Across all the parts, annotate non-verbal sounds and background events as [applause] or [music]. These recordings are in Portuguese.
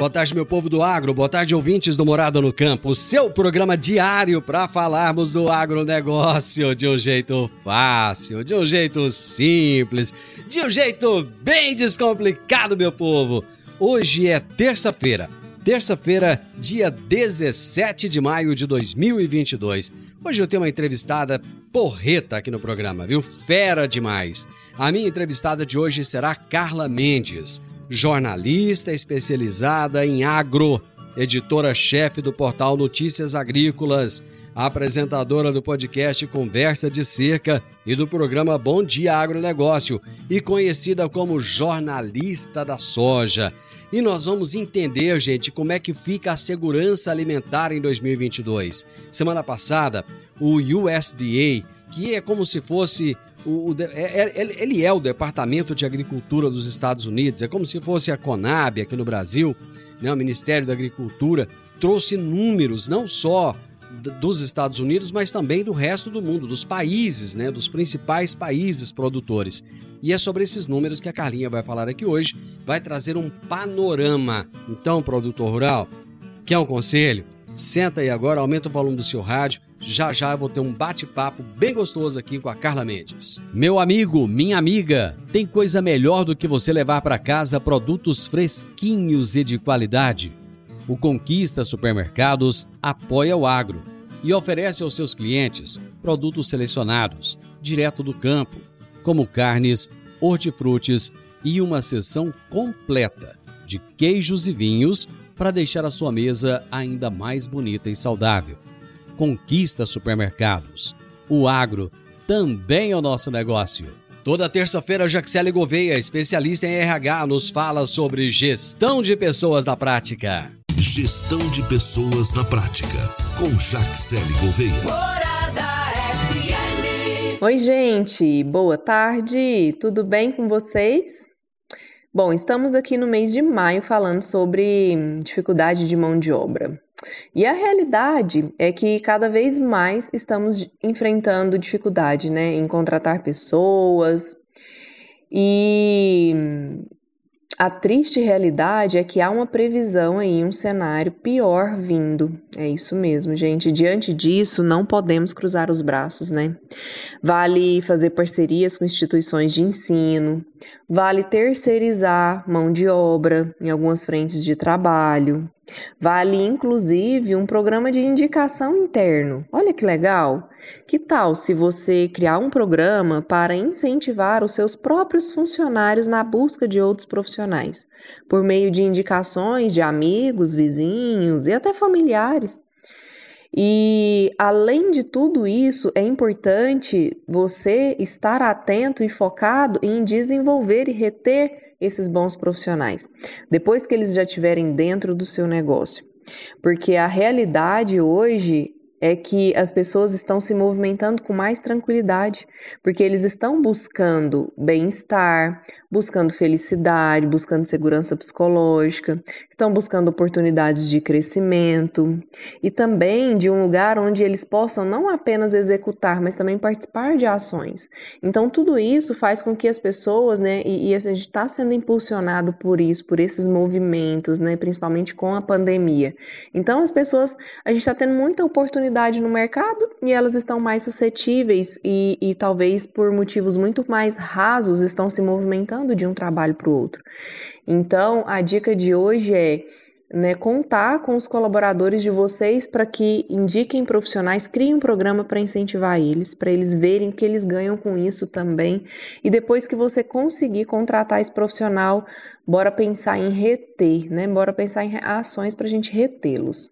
Boa tarde, meu povo do agro. Boa tarde, ouvintes do Morada no Campo. O seu programa diário para falarmos do agronegócio de um jeito fácil, de um jeito simples, de um jeito bem descomplicado, meu povo. Hoje é terça-feira. Terça-feira, dia 17 de maio de 2022. Hoje eu tenho uma entrevistada porreta aqui no programa, viu? Fera demais. A minha entrevistada de hoje será Carla Mendes jornalista especializada em agro, editora-chefe do portal Notícias Agrícolas, apresentadora do podcast Conversa de Cerca e do programa Bom Dia Agronegócio e conhecida como jornalista da soja. E nós vamos entender, gente, como é que fica a segurança alimentar em 2022. Semana passada, o USDA, que é como se fosse o, o, é, é, ele é o Departamento de Agricultura dos Estados Unidos, é como se fosse a Conab aqui no Brasil, né? o Ministério da Agricultura, trouxe números não só dos Estados Unidos, mas também do resto do mundo, dos países, né, dos principais países produtores. E é sobre esses números que a Carlinha vai falar aqui hoje, vai trazer um panorama. Então, produtor rural, quer um conselho? Senta aí agora, aumenta o volume do seu rádio. Já já eu vou ter um bate-papo bem gostoso aqui com a Carla Mendes. Meu amigo, minha amiga, tem coisa melhor do que você levar para casa produtos fresquinhos e de qualidade? O Conquista Supermercados apoia o agro e oferece aos seus clientes produtos selecionados, direto do campo, como carnes, hortifrutis e uma seção completa de queijos e vinhos para deixar a sua mesa ainda mais bonita e saudável. Conquista Supermercados. O agro também é o nosso negócio. Toda terça-feira, Jaxele Gouveia, especialista em RH, nos fala sobre gestão de pessoas na prática. Gestão de pessoas na prática, com Jaxele Gouveia. Oi, gente, boa tarde, tudo bem com vocês? Bom, estamos aqui no mês de maio falando sobre dificuldade de mão de obra. E a realidade é que cada vez mais estamos enfrentando dificuldade né, em contratar pessoas. E a triste realidade é que há uma previsão aí, um cenário pior vindo. É isso mesmo, gente. Diante disso, não podemos cruzar os braços, né? Vale fazer parcerias com instituições de ensino, vale terceirizar mão de obra em algumas frentes de trabalho, vale inclusive um programa de indicação interno. Olha que legal! Que tal se você criar um programa para incentivar os seus próprios funcionários na busca de outros profissionais, por meio de indicações de amigos, vizinhos e até familiares? E além de tudo isso, é importante você estar atento e focado em desenvolver e reter esses bons profissionais, depois que eles já estiverem dentro do seu negócio. Porque a realidade hoje é que as pessoas estão se movimentando com mais tranquilidade, porque eles estão buscando bem-estar, buscando felicidade, buscando segurança psicológica, estão buscando oportunidades de crescimento e também de um lugar onde eles possam não apenas executar, mas também participar de ações. Então, tudo isso faz com que as pessoas, né, e, e a gente está sendo impulsionado por isso, por esses movimentos, né, principalmente com a pandemia. Então, as pessoas, a gente está tendo muita oportunidade no mercado e elas estão mais suscetíveis e, e talvez por motivos muito mais rasos estão se movimentando de um trabalho para o outro. Então, a dica de hoje é né, contar com os colaboradores de vocês para que indiquem profissionais, criem um programa para incentivar eles, para eles verem que eles ganham com isso também. E depois que você conseguir contratar esse profissional, bora pensar em reter, né? Bora pensar em ações para a gente retê-los.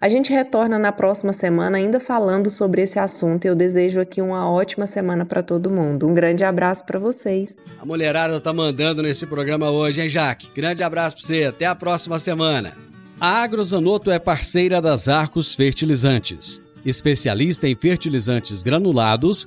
A gente retorna na próxima semana ainda falando sobre esse assunto. Eu desejo aqui uma ótima semana para todo mundo. Um grande abraço para vocês. A mulherada tá mandando nesse programa hoje, hein, Jaque? Grande abraço para você. Até a próxima semana. A Agrozanoto é parceira das Arcos Fertilizantes, especialista em fertilizantes granulados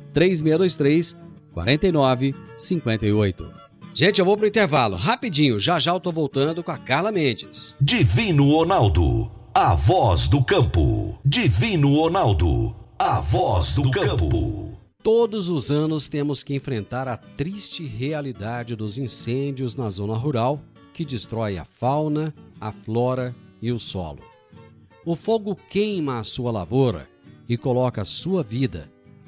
3623 4958. Gente, eu vou pro intervalo, rapidinho, já já eu tô voltando com a Carla Mendes. Divino Ronaldo, a voz do campo. Divino Ronaldo, a voz do campo. Todos os anos temos que enfrentar a triste realidade dos incêndios na zona rural que destrói a fauna, a flora e o solo. O fogo queima a sua lavoura e coloca a sua vida,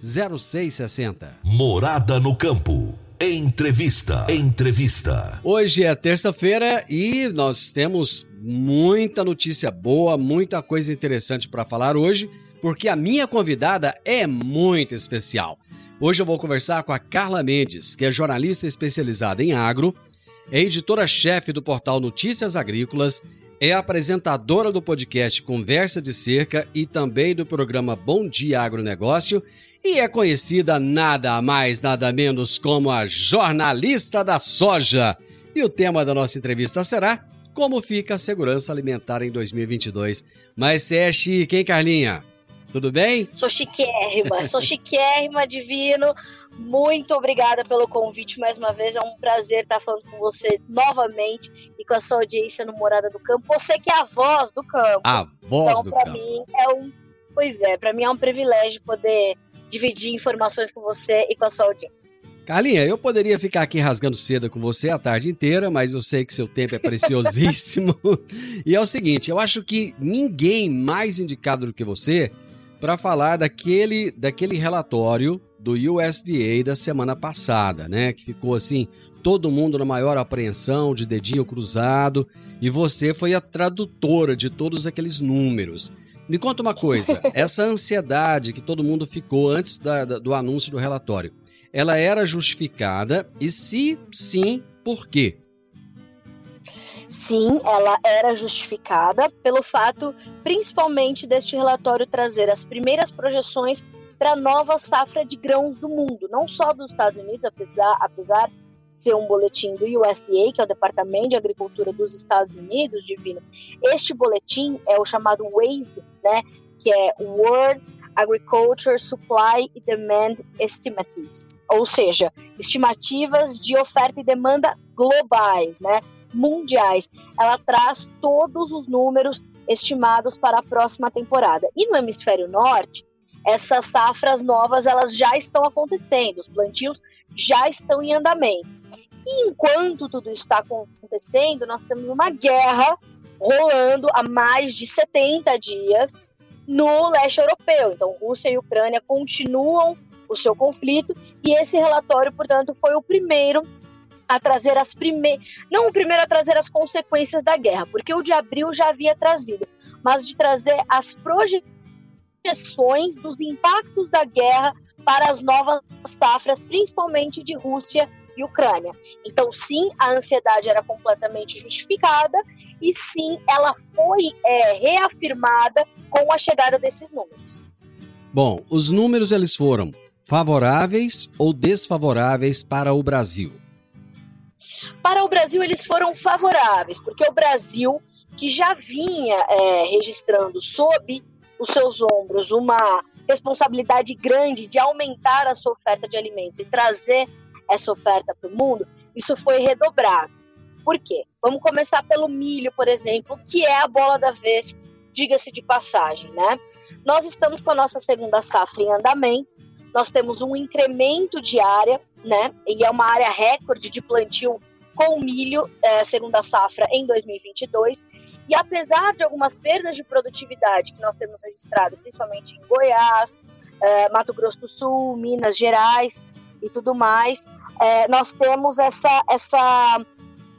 0660. Morada no campo. Entrevista. Entrevista. Hoje é terça-feira e nós temos muita notícia boa, muita coisa interessante para falar hoje, porque a minha convidada é muito especial. Hoje eu vou conversar com a Carla Mendes, que é jornalista especializada em agro, é editora-chefe do portal Notícias Agrícolas, é apresentadora do podcast Conversa de Cerca e também do programa Bom Dia Agronegócio e é conhecida nada mais, nada menos como a jornalista da soja. E o tema da nossa entrevista será como fica a segurança alimentar em 2022. Mas você é chique, hein, Carlinha? Tudo bem? Sou chiquérrima, sou chiquérrima, divino. Muito obrigada pelo convite mais uma vez. É um prazer estar falando com você novamente e com a sua audiência no Morada do Campo. Você que é a voz do campo. A voz então, do pra campo. mim é um. Pois é, para mim é um privilégio poder dividir informações com você e com a sua audiência. Carlinha, eu poderia ficar aqui rasgando seda com você a tarde inteira, mas eu sei que seu tempo é preciosíssimo. [laughs] e é o seguinte, eu acho que ninguém mais indicado do que você para falar daquele, daquele relatório do USDA da semana passada, né? Que ficou assim, todo mundo na maior apreensão, de dedinho cruzado, e você foi a tradutora de todos aqueles números. Me conta uma coisa, essa ansiedade que todo mundo ficou antes da, da, do anúncio do relatório, ela era justificada? E se sim, por quê? Sim, ela era justificada pelo fato, principalmente, deste relatório trazer as primeiras projeções para a nova safra de grãos do mundo, não só dos Estados Unidos, apesar, apesar ser um boletim do USDA, que é o Departamento de Agricultura dos Estados Unidos, divino. Este boletim é o chamado WASDE, né, que é World Agriculture Supply e Demand Estimates, ou seja, estimativas de oferta e demanda globais, né, mundiais. Ela traz todos os números estimados para a próxima temporada. E no hemisfério norte, essas safras novas elas já estão acontecendo, os plantios já estão em andamento. E enquanto tudo isso está acontecendo, nós temos uma guerra rolando há mais de 70 dias no leste europeu. Então, Rússia e Ucrânia continuam o seu conflito e esse relatório, portanto, foi o primeiro a trazer as primeiras, não o primeiro a trazer as consequências da guerra, porque o de abril já havia trazido, mas de trazer as projeções dos impactos da guerra para as novas safras, principalmente de Rússia e Ucrânia. Então, sim, a ansiedade era completamente justificada e sim, ela foi é, reafirmada com a chegada desses números. Bom, os números eles foram favoráveis ou desfavoráveis para o Brasil? Para o Brasil, eles foram favoráveis, porque o Brasil, que já vinha é, registrando sob os seus ombros uma responsabilidade grande de aumentar a sua oferta de alimentos e trazer essa oferta para o mundo, isso foi redobrado. Por quê? Vamos começar pelo milho, por exemplo, que é a bola da vez, diga-se de passagem, né? Nós estamos com a nossa segunda safra em andamento, nós temos um incremento de área, né? E é uma área recorde de plantio com milho, é, segunda safra, em 2022. E apesar de algumas perdas de produtividade que nós temos registrado, principalmente em Goiás, é, Mato Grosso do Sul, Minas Gerais e tudo mais, é, nós temos essa, essa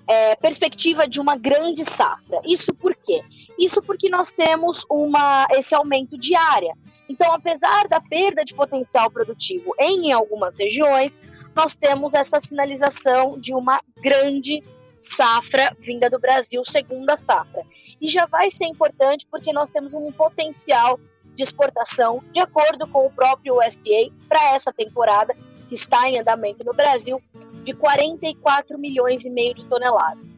é, perspectiva de uma grande safra. Isso por quê? Isso porque nós temos uma, esse aumento de área. Então, apesar da perda de potencial produtivo em algumas regiões, nós temos essa sinalização de uma grande safra vinda do Brasil, segunda safra. E já vai ser importante porque nós temos um potencial de exportação, de acordo com o próprio USDA, para essa temporada, que está em andamento no Brasil, de 44 milhões e meio de toneladas.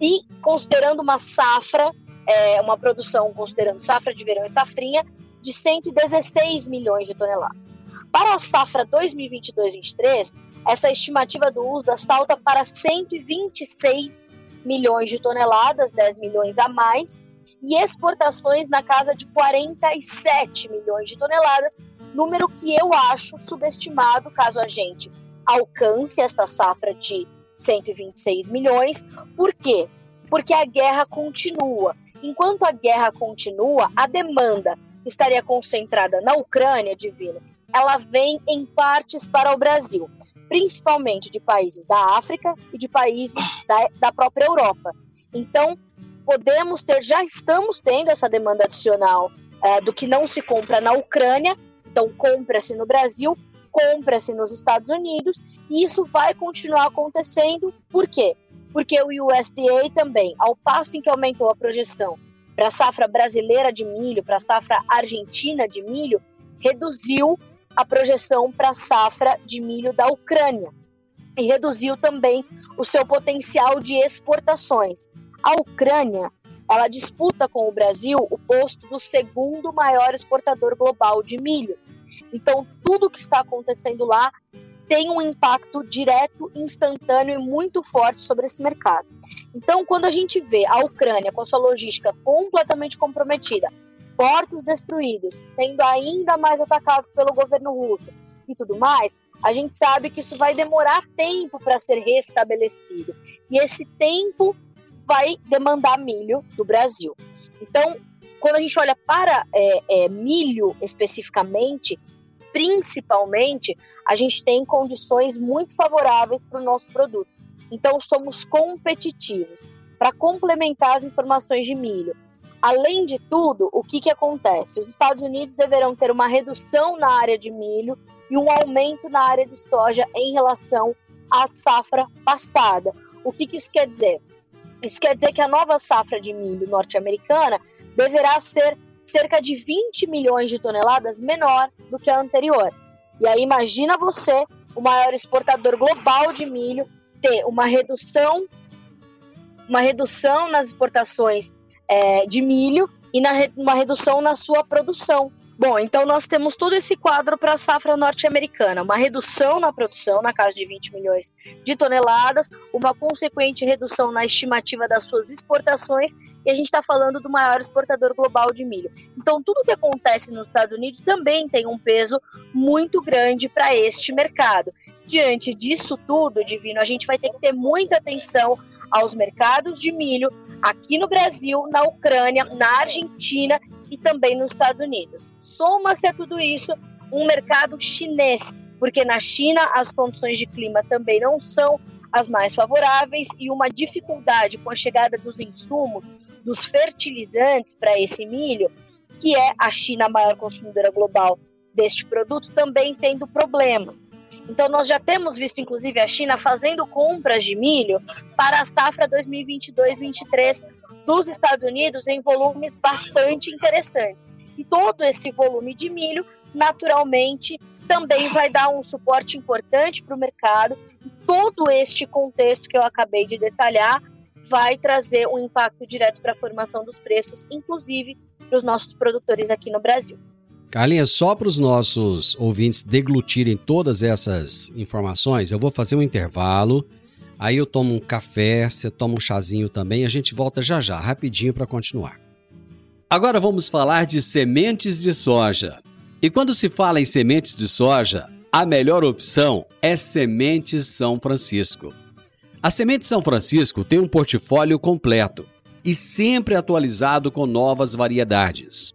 E considerando uma safra, é, uma produção, considerando safra de verão e safrinha, de 116 milhões de toneladas. Para a safra 2022-23, essa estimativa do USDA salta para 126 milhões de toneladas, 10 milhões a mais, e exportações na casa de 47 milhões de toneladas, número que eu acho subestimado caso a gente alcance esta safra de 126 milhões. Por quê? Porque a guerra continua. Enquanto a guerra continua, a demanda estaria concentrada na Ucrânia, divino, ela vem em partes para o Brasil, principalmente de países da África e de países da, da própria Europa. Então, podemos ter, já estamos tendo essa demanda adicional é, do que não se compra na Ucrânia, então compra-se no Brasil, compra-se nos Estados Unidos, e isso vai continuar acontecendo, por quê? Porque o USDA também, ao passo em que aumentou a projeção para a safra brasileira de milho, para a safra argentina de milho, reduziu a projeção para a safra de milho da Ucrânia e reduziu também o seu potencial de exportações. A Ucrânia, ela disputa com o Brasil o posto do segundo maior exportador global de milho. Então, tudo que está acontecendo lá tem um impacto direto, instantâneo e muito forte sobre esse mercado. Então, quando a gente vê a Ucrânia com a sua logística completamente comprometida, portos destruídos, sendo ainda mais atacados pelo governo russo e tudo mais, a gente sabe que isso vai demorar tempo para ser restabelecido. E esse tempo vai demandar milho do Brasil. Então, quando a gente olha para é, é, milho especificamente, principalmente, a gente tem condições muito favoráveis para o nosso produto. Então, somos competitivos. Para complementar as informações de milho, além de tudo, o que, que acontece? Os Estados Unidos deverão ter uma redução na área de milho e um aumento na área de soja em relação à safra passada. O que, que isso quer dizer? Isso quer dizer que a nova safra de milho norte-americana deverá ser cerca de 20 milhões de toneladas menor do que a anterior. E aí imagina você, o maior exportador global de milho, ter uma redução, uma redução nas exportações é, de milho e na, uma redução na sua produção. Bom, então nós temos todo esse quadro para a safra norte-americana, uma redução na produção, na casa de 20 milhões de toneladas, uma consequente redução na estimativa das suas exportações, e a gente está falando do maior exportador global de milho. Então, tudo que acontece nos Estados Unidos também tem um peso muito grande para este mercado. Diante disso tudo, Divino, a gente vai ter que ter muita atenção aos mercados de milho aqui no Brasil, na Ucrânia, na Argentina e também nos Estados Unidos. Soma-se a tudo isso um mercado chinês, porque na China as condições de clima também não são as mais favoráveis e uma dificuldade com a chegada dos insumos, dos fertilizantes para esse milho, que é a China a maior consumidora global deste produto, também tendo problemas. Então, nós já temos visto, inclusive, a China fazendo compras de milho para a safra 2022-23 dos Estados Unidos em volumes bastante interessantes. E todo esse volume de milho, naturalmente, também vai dar um suporte importante para o mercado. Todo este contexto que eu acabei de detalhar vai trazer um impacto direto para a formação dos preços, inclusive para os nossos produtores aqui no Brasil. Carlinhos, só para os nossos ouvintes deglutirem todas essas informações, eu vou fazer um intervalo. Aí eu tomo um café, você toma um chazinho também, a gente volta já já, rapidinho para continuar. Agora vamos falar de sementes de soja. E quando se fala em sementes de soja, a melhor opção é Sementes São Francisco. A Semente São Francisco tem um portfólio completo e sempre atualizado com novas variedades.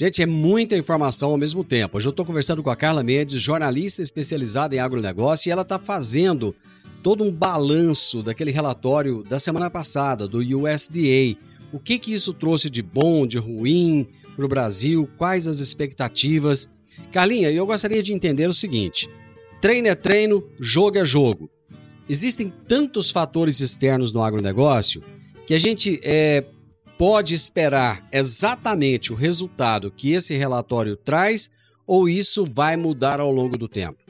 Gente, é muita informação ao mesmo tempo. Hoje eu estou conversando com a Carla Mendes, jornalista especializada em agronegócio, e ela está fazendo todo um balanço daquele relatório da semana passada, do USDA. O que, que isso trouxe de bom, de ruim para o Brasil, quais as expectativas. Carlinha, eu gostaria de entender o seguinte: treino é treino, jogo é jogo. Existem tantos fatores externos no agronegócio que a gente é, pode esperar exatamente o resultado que esse relatório traz ou isso vai mudar ao longo do tempo?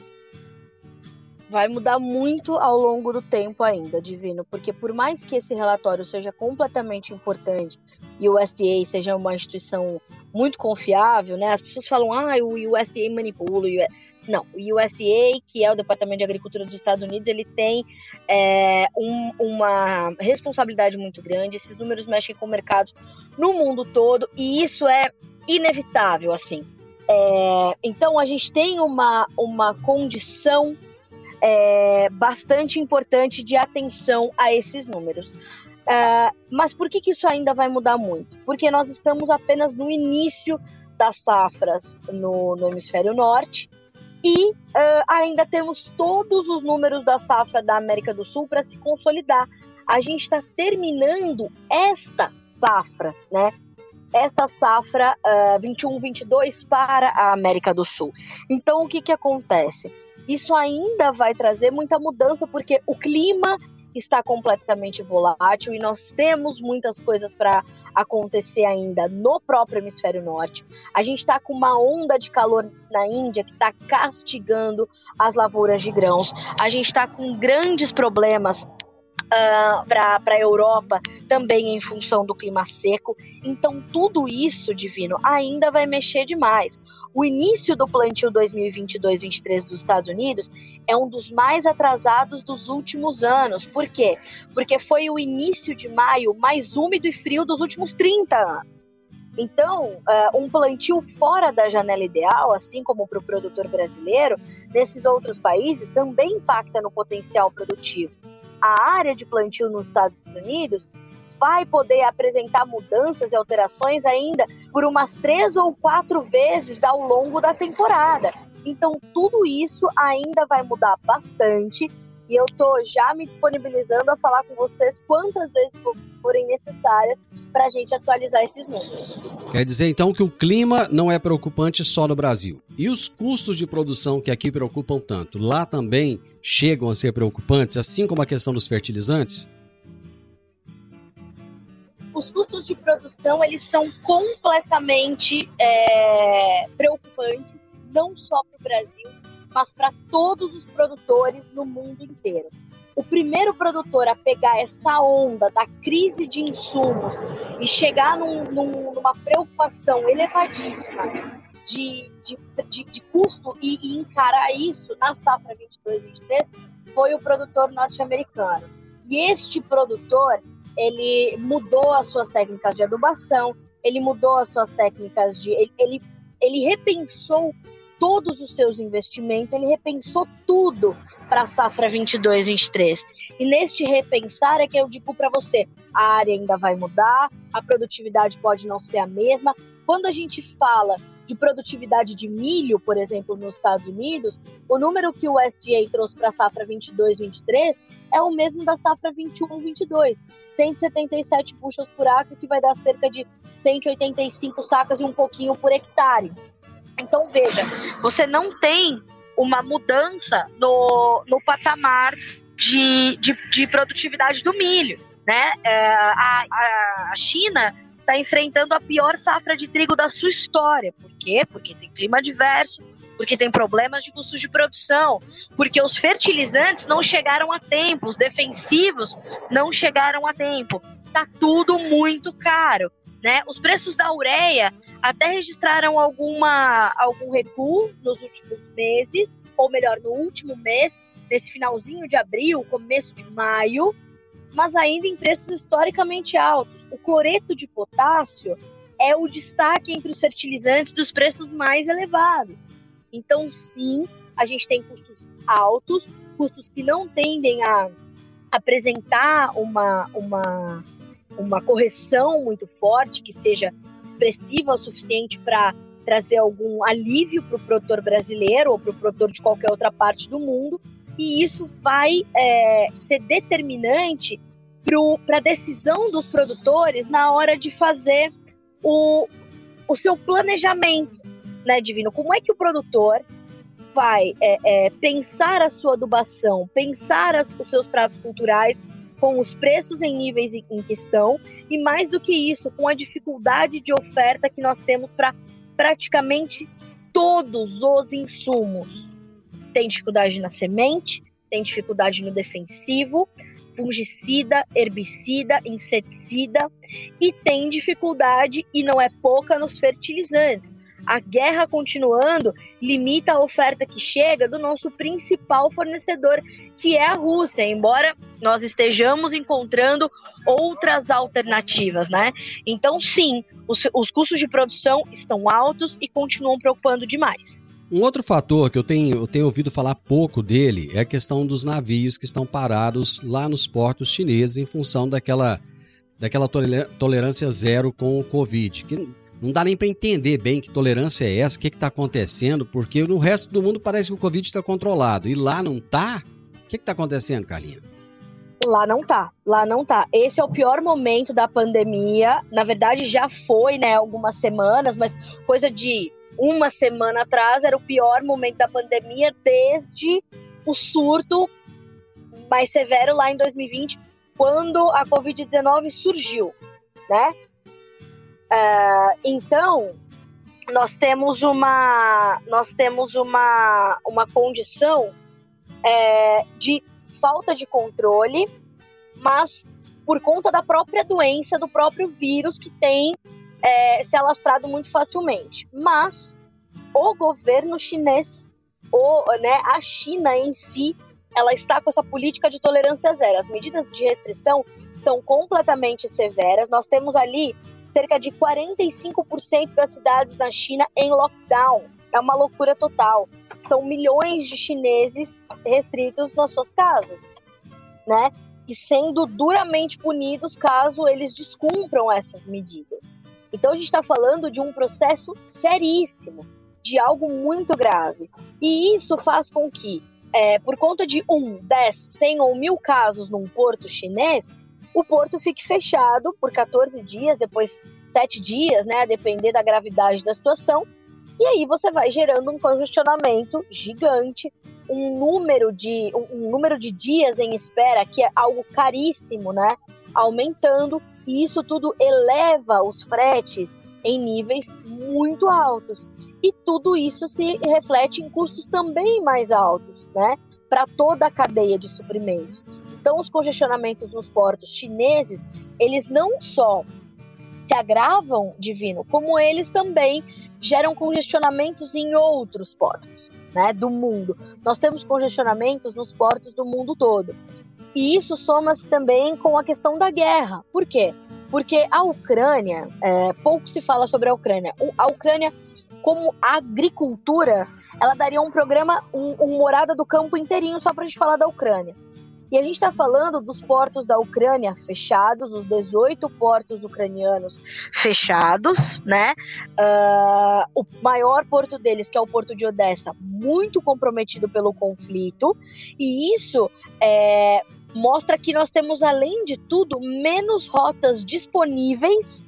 vai mudar muito ao longo do tempo ainda, Divino, porque por mais que esse relatório seja completamente importante e o USDA seja uma instituição muito confiável, né? As pessoas falam, ah, o USDA manipula. O Não, o USDA, que é o Departamento de Agricultura dos Estados Unidos, ele tem é, um, uma responsabilidade muito grande. Esses números mexem com mercados no mundo todo e isso é inevitável, assim. É, então a gente tem uma, uma condição é, bastante importante de atenção a esses números. É, mas por que, que isso ainda vai mudar muito? Porque nós estamos apenas no início das safras no, no hemisfério norte e uh, ainda temos todos os números da safra da América do Sul para se consolidar. A gente está terminando esta safra, né? Esta safra uh, 21-22 para a América do Sul. Então, o que, que acontece? isso ainda vai trazer muita mudança, porque o clima está completamente volátil e nós temos muitas coisas para acontecer ainda no próprio hemisfério norte. A gente está com uma onda de calor na Índia que está castigando as lavouras de grãos. A gente está com grandes problemas uh, para a Europa também em função do clima seco. Então, tudo isso, Divino, ainda vai mexer demais. O início do plantio 2022-23 dos Estados Unidos é um dos mais atrasados dos últimos anos. Por quê? Porque foi o início de maio mais úmido e frio dos últimos 30 anos. Então, uh, um plantio fora da janela ideal, assim como para o produtor brasileiro, nesses outros países também impacta no potencial produtivo a área de plantio nos Estados Unidos vai poder apresentar mudanças e alterações ainda por umas três ou quatro vezes ao longo da temporada. Então, tudo isso ainda vai mudar bastante e eu tô já me disponibilizando a falar com vocês quantas vezes forem necessárias para a gente atualizar esses números. Quer dizer então que o clima não é preocupante só no Brasil. E os custos de produção que aqui preocupam tanto, lá também chegam a ser preocupantes, assim como a questão dos fertilizantes? Os custos de produção eles são completamente é, preocupantes, não só para o Brasil, mas para todos os produtores no mundo inteiro. O primeiro produtor a pegar essa onda da crise de insumos e chegar num, num, numa preocupação elevadíssima de, de, de, de custo e, e, encarar isso na safra 22-23 foi o produtor norte-americano. E este produtor, ele mudou as suas técnicas de adubação, ele mudou as suas técnicas de... Ele, ele, ele repensou todos os seus investimentos, ele repensou tudo para a safra 22-23. E neste repensar é que eu digo para você, a área ainda vai mudar, a produtividade pode não ser a mesma. Quando a gente fala de produtividade de milho, por exemplo, nos Estados Unidos, o número que o USDA trouxe para a safra 22-23 é o mesmo da safra 21-22, 177 bushels por acre, que vai dar cerca de 185 sacas e um pouquinho por hectare. Então, veja, você não tem uma mudança no, no patamar de, de, de produtividade do milho. Né? É, a, a China está enfrentando a pior safra de trigo da sua história. Por quê? Porque tem clima adverso, porque tem problemas de custos de produção, porque os fertilizantes não chegaram a tempo, os defensivos não chegaram a tempo. Tá tudo muito caro, né? Os preços da ureia até registraram alguma algum recuo nos últimos meses, ou melhor, no último mês, nesse finalzinho de abril, começo de maio, mas ainda em preços historicamente altos. O cloreto de potássio é o destaque entre os fertilizantes dos preços mais elevados. Então, sim, a gente tem custos altos, custos que não tendem a apresentar uma, uma, uma correção muito forte, que seja expressiva o suficiente para trazer algum alívio para o produtor brasileiro ou para o produtor de qualquer outra parte do mundo, e isso vai é, ser determinante para a decisão dos produtores na hora de fazer o, o seu planejamento, né, Divino? Como é que o produtor vai é, é, pensar a sua adubação, pensar as, os seus pratos culturais com os preços em níveis em, em que estão e mais do que isso, com a dificuldade de oferta que nós temos para praticamente todos os insumos tem dificuldade na semente, tem dificuldade no defensivo, fungicida, herbicida, inseticida e tem dificuldade, e não é pouca, nos fertilizantes. A guerra continuando limita a oferta que chega do nosso principal fornecedor, que é a Rússia, embora nós estejamos encontrando outras alternativas, né? Então, sim, os, os custos de produção estão altos e continuam preocupando demais. Um outro fator que eu tenho, eu tenho ouvido falar pouco dele é a questão dos navios que estão parados lá nos portos chineses em função daquela, daquela tolerância zero com o Covid. Que não dá nem para entender bem que tolerância é essa, o que está acontecendo, porque no resto do mundo parece que o Covid está controlado e lá não está. O que está acontecendo, Carlinha? Lá não tá, lá não tá. Esse é o pior momento da pandemia. Na verdade, já foi, né, algumas semanas, mas coisa de uma semana atrás era o pior momento da pandemia desde o surto mais severo lá em 2020, quando a Covid-19 surgiu, né? Uh, então, nós temos uma, nós temos uma, uma condição é, de falta de controle mas por conta da própria doença, do próprio vírus que tem é, se alastrado muito facilmente. Mas o governo chinês, o, né, a China em si, ela está com essa política de tolerância zero. As medidas de restrição são completamente severas. Nós temos ali cerca de 45% das cidades na China em lockdown. É uma loucura total. São milhões de chineses restritos nas suas casas, né? E sendo duramente punidos caso eles descumpram essas medidas. Então a gente está falando de um processo seríssimo, de algo muito grave. E isso faz com que, é, por conta de um, dez, cem ou mil casos num porto chinês, o porto fique fechado por 14 dias, depois 7 dias, né, a depender da gravidade da situação. E aí você vai gerando um congestionamento gigante, um número de um, um número de dias em espera que é algo caríssimo, né, aumentando, e isso tudo eleva os fretes em níveis muito altos. E tudo isso se reflete em custos também mais altos, né, para toda a cadeia de suprimentos. Então, os congestionamentos nos portos chineses, eles não só se agravam, divino, como eles também geram congestionamentos em outros portos, né, do mundo. Nós temos congestionamentos nos portos do mundo todo. E isso soma-se também com a questão da guerra. Por quê? Porque a Ucrânia, é, pouco se fala sobre a Ucrânia. A Ucrânia, como agricultura, ela daria um programa, um, um morada do campo inteirinho só para a gente falar da Ucrânia. E a gente está falando dos portos da Ucrânia fechados, os 18 portos ucranianos fechados, né? Uh, o maior porto deles, que é o porto de Odessa, muito comprometido pelo conflito. E isso é, mostra que nós temos, além de tudo, menos rotas disponíveis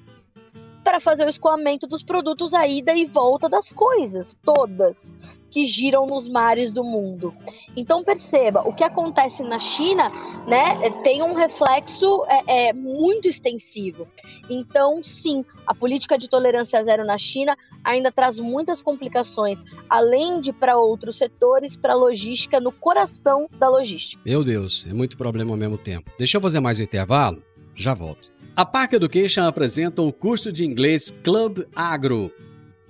para fazer o escoamento dos produtos a ida e volta das coisas, todas que giram nos mares do mundo. Então perceba, o que acontece na China, né, tem um reflexo é, é, muito extensivo. Então, sim, a política de tolerância zero na China ainda traz muitas complicações, além de para outros setores, para a logística, no coração da logística. Meu Deus, é muito problema ao mesmo tempo. Deixa eu fazer mais um intervalo, já volto. A Park Education apresenta o curso de inglês Club Agro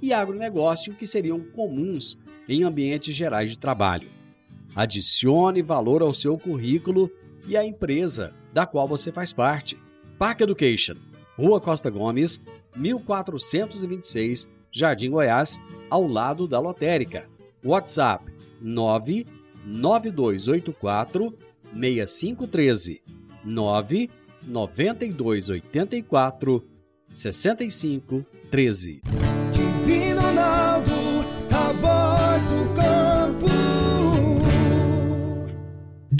e agronegócio que seriam comuns em ambientes gerais de trabalho. Adicione valor ao seu currículo e à empresa da qual você faz parte. Park Education, Rua Costa Gomes, 1426, Jardim Goiás, ao lado da lotérica. WhatsApp 99284 6513 99284 6513.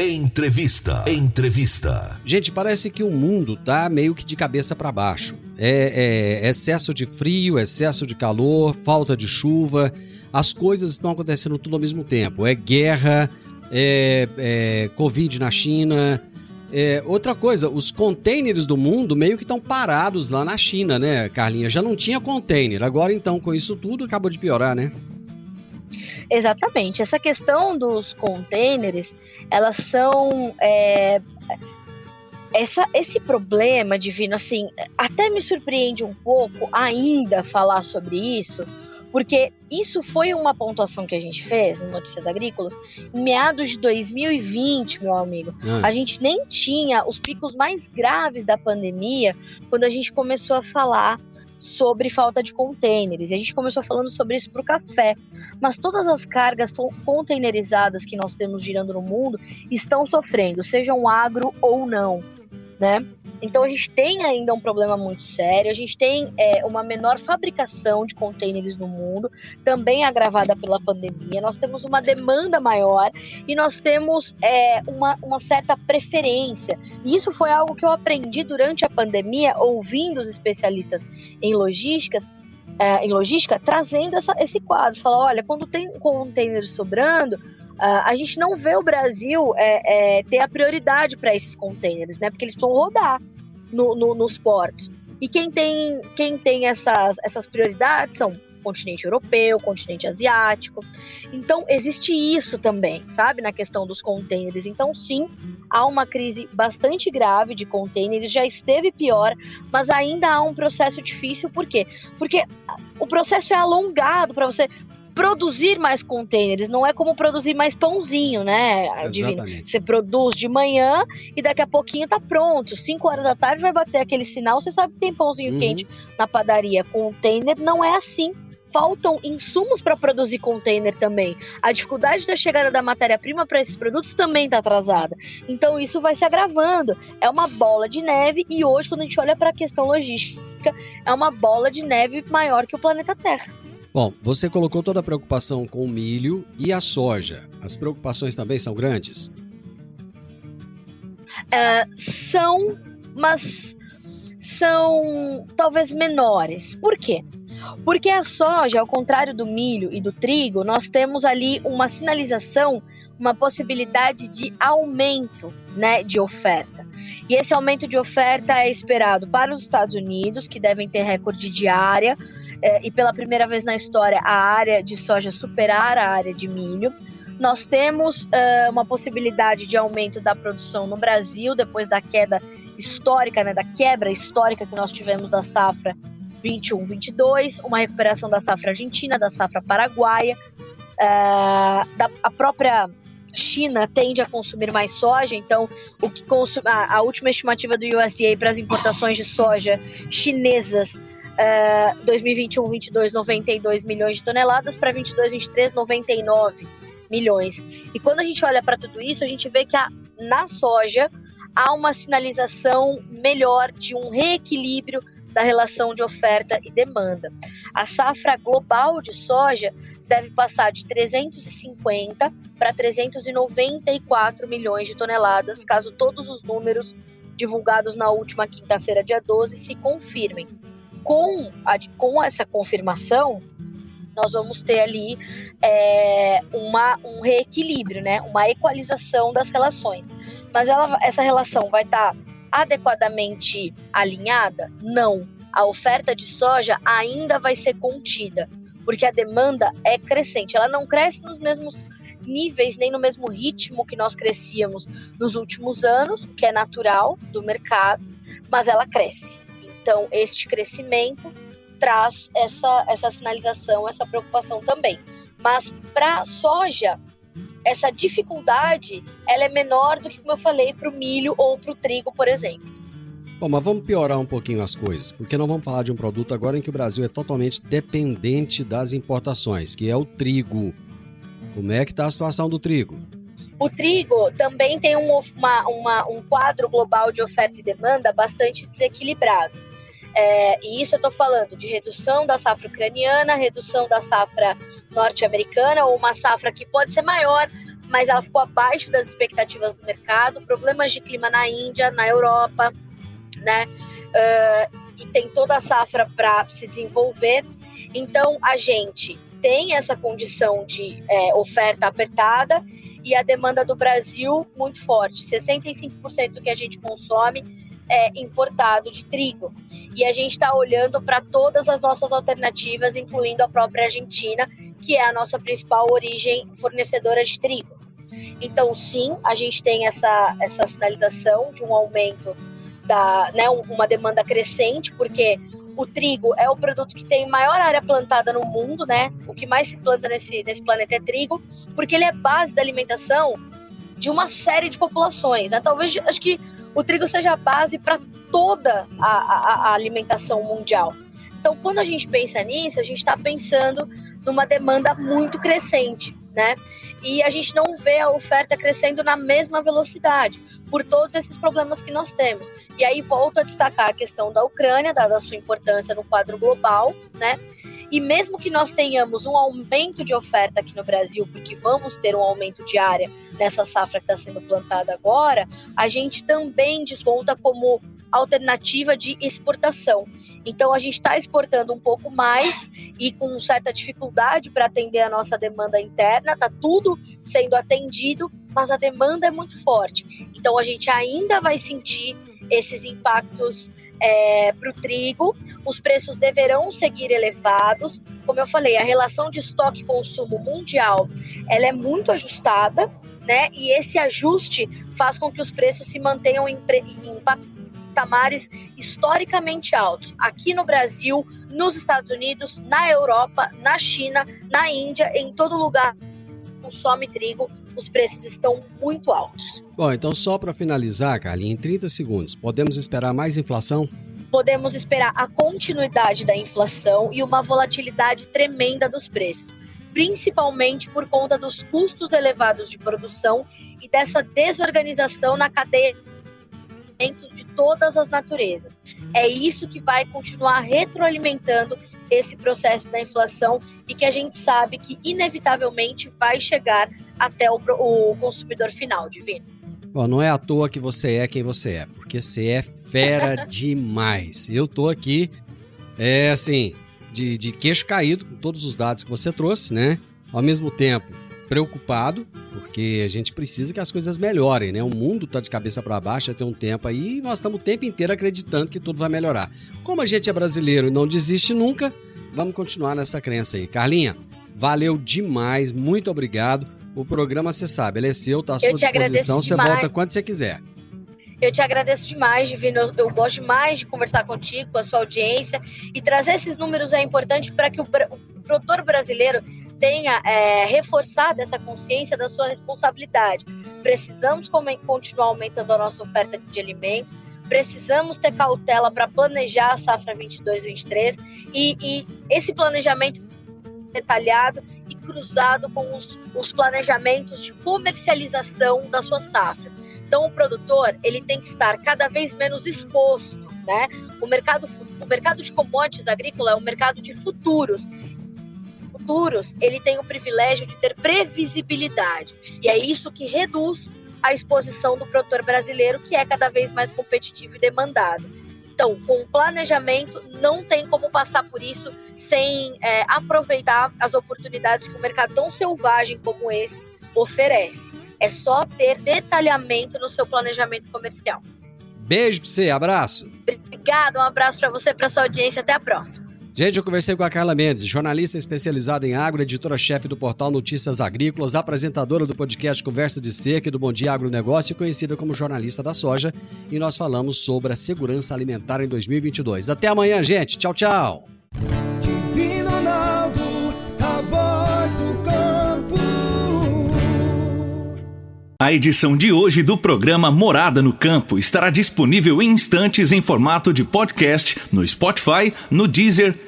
Entrevista. Entrevista. Gente, parece que o mundo tá meio que de cabeça para baixo. É, é, excesso de frio, excesso de calor, falta de chuva. As coisas estão acontecendo tudo ao mesmo tempo. É guerra, é, é Covid na China. É, outra coisa, os containers do mundo meio que estão parados lá na China, né, Carlinha? Já não tinha container. Agora, então, com isso tudo, acabou de piorar, né? Exatamente. Essa questão dos containers, elas são. É, essa, esse problema, Divino, assim, até me surpreende um pouco ainda falar sobre isso, porque isso foi uma pontuação que a gente fez no Notícias Agrícolas em meados de 2020, meu amigo. Ah. A gente nem tinha os picos mais graves da pandemia quando a gente começou a falar sobre falta de containers. E a gente começou falando sobre isso para o café. Mas todas as cargas containerizadas que nós temos girando no mundo estão sofrendo, sejam agro ou não né? Então a gente tem ainda um problema muito sério, a gente tem é, uma menor fabricação de contêineres no mundo, também agravada pela pandemia, nós temos uma demanda maior e nós temos é, uma, uma certa preferência. E isso foi algo que eu aprendi durante a pandemia, ouvindo os especialistas em logísticas, é, em logística, trazendo essa, esse quadro. Fala, olha, quando tem contêineres sobrando, Uh, a gente não vê o Brasil é, é, ter a prioridade para esses contêineres, né? Porque eles vão rodar no, no, nos portos. E quem tem, quem tem essas, essas prioridades são o continente europeu, o continente asiático. Então, existe isso também, sabe, na questão dos contêineres. Então, sim, há uma crise bastante grave de contêineres, já esteve pior, mas ainda há um processo difícil. Por quê? Porque o processo é alongado para você produzir mais containers, não é como produzir mais pãozinho, né? Você produz de manhã e daqui a pouquinho tá pronto. Cinco horas da tarde vai bater aquele sinal, você sabe que tem pãozinho uhum. quente na padaria. Container não é assim faltam insumos para produzir container também. A dificuldade da chegada da matéria-prima para esses produtos também está atrasada. Então isso vai se agravando. É uma bola de neve e hoje quando a gente olha para a questão logística, é uma bola de neve maior que o planeta Terra. Bom, você colocou toda a preocupação com o milho e a soja. As preocupações também são grandes? É, são, mas são talvez menores. Por quê? Porque a soja, ao contrário do milho e do trigo, nós temos ali uma sinalização, uma possibilidade de aumento né, de oferta. E esse aumento de oferta é esperado para os Estados Unidos, que devem ter recorde de área é, e pela primeira vez na história a área de soja superar a área de milho. Nós temos uh, uma possibilidade de aumento da produção no Brasil depois da queda histórica, né, da quebra histórica que nós tivemos da safra 21-22, uma recuperação da safra argentina, da safra paraguaia, uh, da, a própria China tende a consumir mais soja, então o que consum, a, a última estimativa do USDA para as importações de soja chinesas Uh, 2021, 22, 92 milhões de toneladas, para 22, 23, 99 milhões. E quando a gente olha para tudo isso, a gente vê que a, na soja há uma sinalização melhor de um reequilíbrio da relação de oferta e demanda. A safra global de soja deve passar de 350 para 394 milhões de toneladas, caso todos os números divulgados na última quinta-feira, dia 12, se confirmem com, a, com essa confirmação, nós vamos ter ali é, uma, um reequilíbrio, né? uma equalização das relações. Mas ela, essa relação vai estar tá adequadamente alinhada? Não. A oferta de soja ainda vai ser contida, porque a demanda é crescente. Ela não cresce nos mesmos níveis, nem no mesmo ritmo que nós crescíamos nos últimos anos, que é natural do mercado, mas ela cresce. Então, este crescimento traz essa, essa sinalização, essa preocupação também. Mas para a soja, essa dificuldade ela é menor do que, como eu falei, para o milho ou para o trigo, por exemplo. Bom, mas vamos piorar um pouquinho as coisas, porque nós vamos falar de um produto agora em que o Brasil é totalmente dependente das importações, que é o trigo. Como é que está a situação do trigo? O trigo também tem um, uma, uma, um quadro global de oferta e demanda bastante desequilibrado. É, e isso eu estou falando de redução da safra ucraniana, redução da safra norte-americana, ou uma safra que pode ser maior, mas ela ficou abaixo das expectativas do mercado, problemas de clima na Índia, na Europa, né? Uh, e tem toda a safra para se desenvolver. Então a gente tem essa condição de é, oferta apertada e a demanda do Brasil muito forte. 65% do que a gente consome é, importado de trigo. E a gente está olhando para todas as nossas alternativas, incluindo a própria Argentina, que é a nossa principal origem fornecedora de trigo. Então, sim, a gente tem essa, essa sinalização de um aumento da, né, uma demanda crescente, porque o trigo é o produto que tem maior área plantada no mundo, né? O que mais se planta nesse, nesse planeta é trigo, porque ele é base da alimentação de uma série de populações. Né? Talvez acho que o trigo seja a base para toda a, a, a, alimentação mundial. Então, quando a gente pensa nisso, a gente está pensando numa demanda muito crescente, né? E a gente não vê a oferta crescendo na mesma velocidade, por todos esses problemas que nós temos. E aí volto a destacar a questão da Ucrânia, dada a sua importância no quadro global, né? E mesmo que nós tenhamos um aumento de oferta aqui no Brasil, porque vamos ter um aumento de área nessa safra que está sendo plantada agora, a gente também desconta como alternativa de exportação. Então a gente está exportando um pouco mais e com certa dificuldade para atender a nossa demanda interna, está tudo sendo atendido, mas a demanda é muito forte. Então a gente ainda vai sentir esses impactos é, para o trigo, os preços deverão seguir elevados. Como eu falei, a relação de estoque-consumo mundial ela é muito ajustada, né? E esse ajuste faz com que os preços se mantenham em, em patamares historicamente altos. Aqui no Brasil, nos Estados Unidos, na Europa, na China, na Índia, em todo lugar consome trigo, os preços estão muito altos. Bom, então só para finalizar, Carlinhos, em 30 segundos, podemos esperar mais inflação? Podemos esperar a continuidade da inflação e uma volatilidade tremenda dos preços, principalmente por conta dos custos elevados de produção e dessa desorganização na cadeia de todas as naturezas. É isso que vai continuar retroalimentando esse processo da inflação e que a gente sabe que inevitavelmente vai chegar até o, o consumidor final, Divino. Bom, não é à toa que você é quem você é, porque você é fera [laughs] demais. Eu tô aqui, é assim, de, de queixo caído com todos os dados que você trouxe, né? Ao mesmo tempo, preocupado, porque a gente precisa que as coisas melhorem, né? O mundo tá de cabeça para baixo tem um tempo aí e nós estamos o tempo inteiro acreditando que tudo vai melhorar. Como a gente é brasileiro e não desiste nunca, vamos continuar nessa crença aí. Carlinha, valeu demais, muito obrigado. O programa, você sabe, ele é seu, tá à sua disposição. Você volta quando você quiser. Eu te agradeço demais, Divino. Eu, eu, gosto demais de conversar contigo, com a sua audiência. E trazer esses números é importante para que o, o, produtor brasileiro tenha é, reforçado essa consciência da sua responsabilidade. Precisamos continuar aumentando a nossa oferta de alimentos. Precisamos ter cautela para planejar a safra 22-23 e, e esse planejamento detalhado e cruzado com os, os planejamentos de comercialização das suas safras. Então, o produtor ele tem que estar cada vez menos exposto, né? O mercado, o mercado de commodities agrícola é um mercado de futuros. Futuros, ele tem o privilégio de ter previsibilidade e é isso que reduz a exposição do produtor brasileiro, que é cada vez mais competitivo e demandado. Então, com planejamento, não tem como passar por isso sem é, aproveitar as oportunidades que um mercado tão selvagem como esse oferece. É só ter detalhamento no seu planejamento comercial. Beijo para você, abraço. Obrigada, um abraço para você, para sua audiência, até a próxima. Gente, eu conversei com a Carla Mendes, jornalista especializada em agro, editora-chefe do portal Notícias Agrícolas, apresentadora do podcast Conversa de Cerca e do Bom Dia Agronegócio e conhecida como jornalista da soja. E nós falamos sobre a segurança alimentar em 2022. Até amanhã, gente. Tchau, tchau. Divino Ronaldo, a voz do campo. A edição de hoje do programa Morada no Campo estará disponível em instantes em formato de podcast no Spotify, no Deezer,